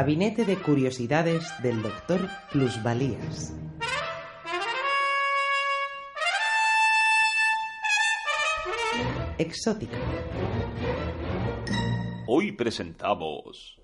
Gabinete de Curiosidades del Doctor Plusvalías. Exótica. Hoy presentamos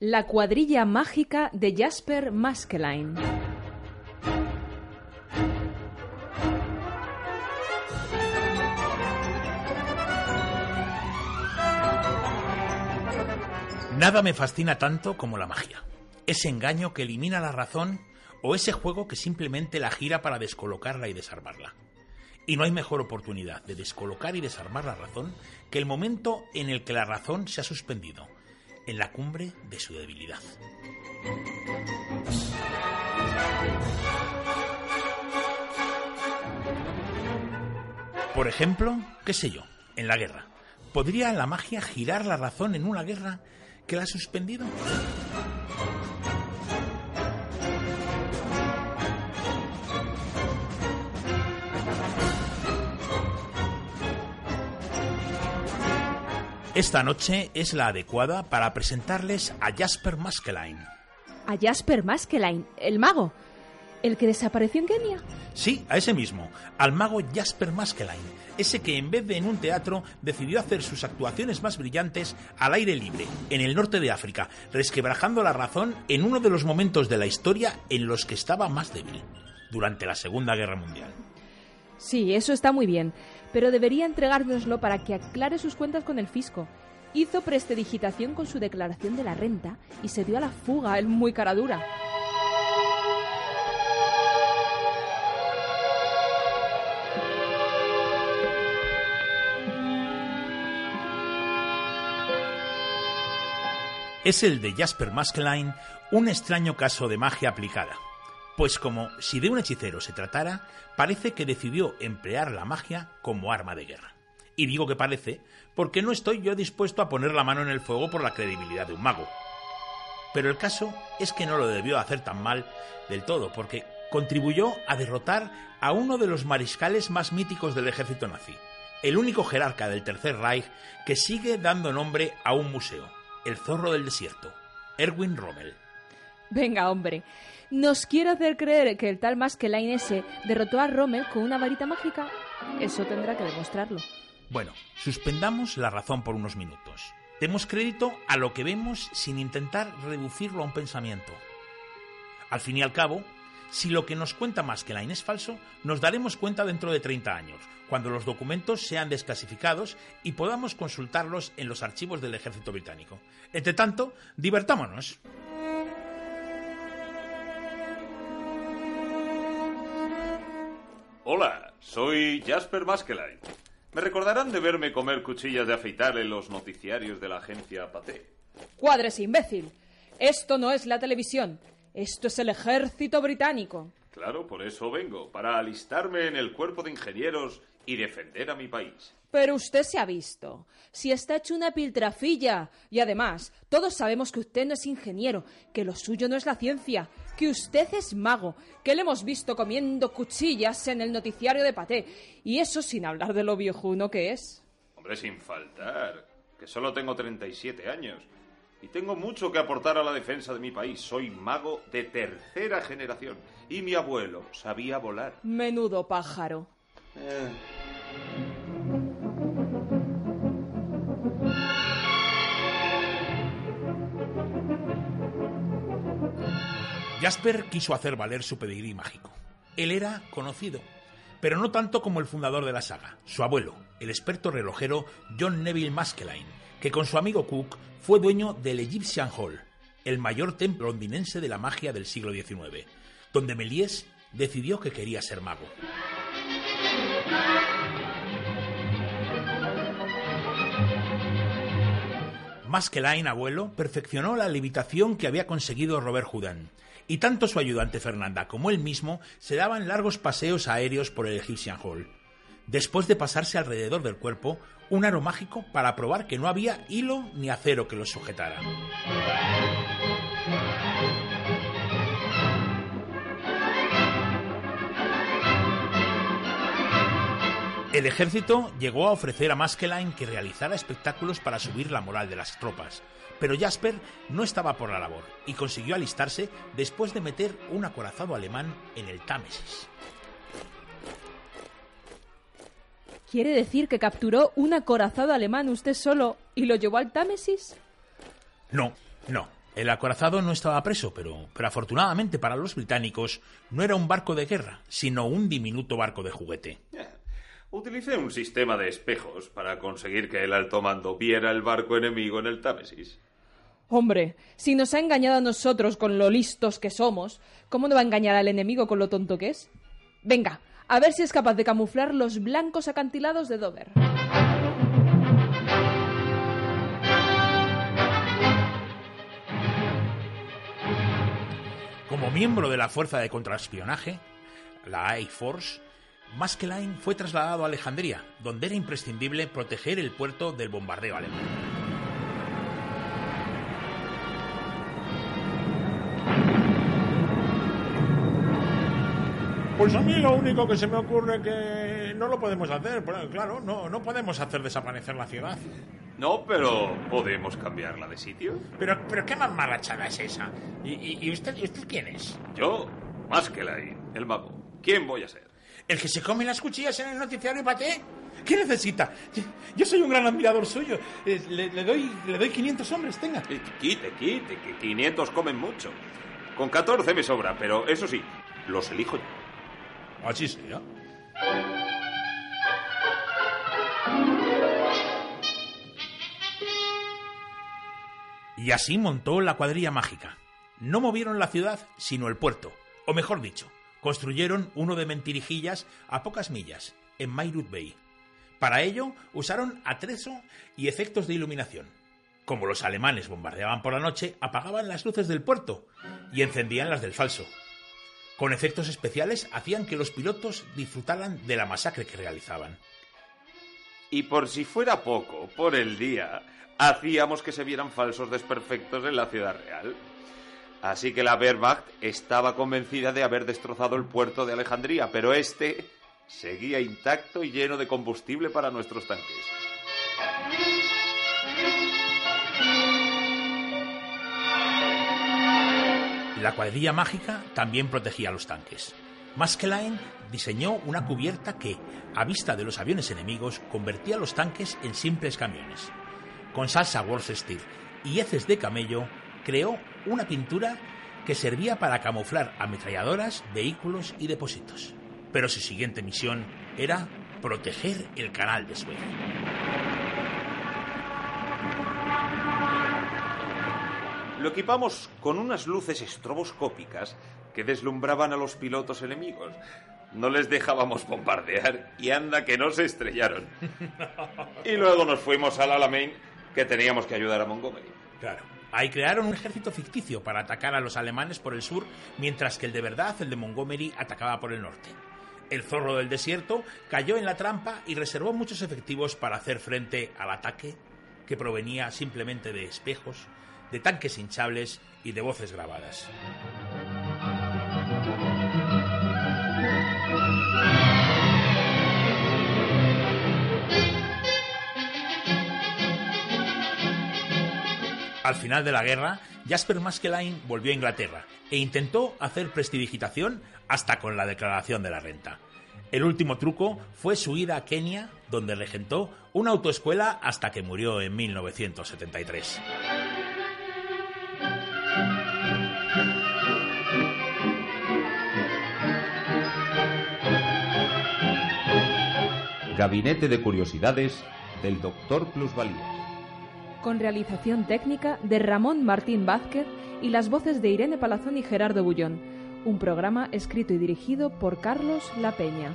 La cuadrilla mágica de Jasper Maskelyne. Nada me fascina tanto como la magia. Ese engaño que elimina la razón o ese juego que simplemente la gira para descolocarla y desarmarla. Y no hay mejor oportunidad de descolocar y desarmar la razón que el momento en el que la razón se ha suspendido, en la cumbre de su debilidad. Por ejemplo, qué sé yo, en la guerra. ¿Podría la magia girar la razón en una guerra que la ha suspendido? Esta noche es la adecuada para presentarles a Jasper Maskelyne. A Jasper Maskelyne, el mago. ¿El que desapareció en Kenia? Sí, a ese mismo, al mago Jasper Maskelyne, ese que en vez de en un teatro decidió hacer sus actuaciones más brillantes al aire libre, en el norte de África, resquebrajando la razón en uno de los momentos de la historia en los que estaba más débil, durante la Segunda Guerra Mundial. Sí, eso está muy bien, pero debería entregárnoslo para que aclare sus cuentas con el fisco. Hizo prestidigitación con su declaración de la renta y se dio a la fuga, el muy cara dura. Es el de Jasper Maskelyne un extraño caso de magia aplicada. Pues como si de un hechicero se tratara, parece que decidió emplear la magia como arma de guerra. Y digo que parece porque no estoy yo dispuesto a poner la mano en el fuego por la credibilidad de un mago. Pero el caso es que no lo debió hacer tan mal del todo, porque contribuyó a derrotar a uno de los mariscales más míticos del ejército nazi, el único jerarca del Tercer Reich que sigue dando nombre a un museo, el zorro del desierto, Erwin Rommel. Venga, hombre. ¿Nos quiere hacer creer que el tal Maskelyne ese derrotó a Rommel con una varita mágica? Eso tendrá que demostrarlo. Bueno, suspendamos la razón por unos minutos. Demos crédito a lo que vemos sin intentar reducirlo a un pensamiento. Al fin y al cabo, si lo que nos cuenta Maskelyne es falso, nos daremos cuenta dentro de 30 años, cuando los documentos sean desclasificados y podamos consultarlos en los archivos del ejército británico. Entre tanto, divertámonos. Hola, soy Jasper Maskelyne. Me recordarán de verme comer cuchillas de afeitar en los noticiarios de la agencia Paté. Cuadres, imbécil. Esto no es la televisión. Esto es el ejército británico. Claro, por eso vengo, para alistarme en el cuerpo de ingenieros y defender a mi país. Pero usted se ha visto. Si está hecho una piltrafilla. Y además, todos sabemos que usted no es ingeniero, que lo suyo no es la ciencia, que usted es mago, que le hemos visto comiendo cuchillas en el noticiario de Paté. Y eso sin hablar de lo viejuno que es. Hombre, sin faltar, que solo tengo 37 años. Y tengo mucho que aportar a la defensa de mi país. Soy mago de tercera generación. Y mi abuelo sabía volar. Menudo pájaro. Eh, Jasper quiso hacer valer su pedigrí mágico. Él era conocido, pero no tanto como el fundador de la saga, su abuelo, el experto relojero John Neville Maskelyne, que con su amigo Cook fue dueño del Egyptian Hall, el mayor templo londinense de la magia del siglo XIX, donde Méliès decidió que quería ser mago. Maskelyne, abuelo, perfeccionó la levitación que había conseguido Robert Houdin, y tanto su ayudante Fernanda como él mismo se daban largos paseos aéreos por el Egyptian Hall, después de pasarse alrededor del cuerpo un aro mágico para probar que no había hilo ni acero que los sujetara. El ejército llegó a ofrecer a Maskelyne que realizara espectáculos para subir la moral de las tropas, pero Jasper no estaba por la labor y consiguió alistarse después de meter un acorazado alemán en el Támesis. ¿Quiere decir que capturó un acorazado alemán usted solo y lo llevó al Támesis? No, no. El acorazado no estaba preso, pero, pero afortunadamente para los británicos no era un barco de guerra, sino un diminuto barco de juguete. Utilicé un sistema de espejos para conseguir que el alto mando viera el barco enemigo en el Támesis. Hombre, si nos ha engañado a nosotros con lo listos que somos, ¿cómo no va a engañar al enemigo con lo tonto que es? Venga, a ver si es capaz de camuflar los blancos acantilados de Dover. Como miembro de la fuerza de contraespionaje, la I-Force, Maskelyne fue trasladado a Alejandría, donde era imprescindible proteger el puerto del bombardeo alemán. Pues a mí lo único que se me ocurre que no lo podemos hacer, pero claro, no, no podemos hacer desaparecer la ciudad. No, pero podemos cambiarla de sitio. Pero, pero qué más malachada es esa. ¿Y, y- y usted, y usted quién es? Yo, Maskelyne, el mago. ¿Quién voy a ser? ¿El que se come las cuchillas en el noticiario paté? ¿Qué necesita? Yo, soy un gran admirador suyo. Eh, Le, le doy, le doy 500 hombres, tenga. Eh, Quite, quite, que 500 comen mucho. Con 14 me sobra, pero eso sí, los elijo yo. Así sea. Y así montó la cuadrilla mágica. No movieron la ciudad, sino el puerto. O mejor dicho, construyeron uno de mentirijillas a pocas millas, en Mairut Bay. Para ello usaron atrezo y efectos de iluminación. Como los alemanes bombardeaban por la noche, apagaban las luces del puerto y encendían las del falso. Con efectos especiales hacían que los pilotos disfrutaran de la masacre que realizaban. Y por si fuera poco, por el día, hacíamos que se vieran falsos desperfectos en la ciudad real. Así que la Wehrmacht estaba convencida de haber destrozado el puerto de Alejandría, pero este seguía intacto y lleno de combustible para nuestros tanques. La cuadrilla mágica también protegía los tanques. Maskelyne diseñó una cubierta que, a vista de los aviones enemigos, convertía los tanques en simples camiones. Con salsa Worcester y heces de camello, creó una pintura que servía para camuflar ametralladoras, vehículos y depósitos. Pero su siguiente misión era proteger el canal de Suez. Lo equipamos con unas luces estroboscópicas que deslumbraban a los pilotos enemigos. No les dejábamos bombardear y anda que no se estrellaron. Y luego nos fuimos al Alamein que teníamos que ayudar a Montgomery. Claro. Ahí crearon un ejército ficticio para atacar a los alemanes por el sur, mientras que el de verdad, el de Montgomery, atacaba por el norte. El zorro del desierto cayó en la trampa y reservó muchos efectivos para hacer frente al ataque que provenía simplemente de espejos, de tanques hinchables y de voces grabadas. Al final de la guerra, Jasper Maskelyne volvió a Inglaterra e intentó hacer prestidigitación hasta con la declaración de la renta. El último truco fue su ida a Kenia, donde regentó una autoescuela hasta que murió en 1973. Gabinete de Curiosidades del Doctor Plusvalías. Con realización técnica de Ramón Martín Vázquez y las voces de Irene Palazón y Gerardo Bullón. Un programa escrito y dirigido por Carlos La Peña.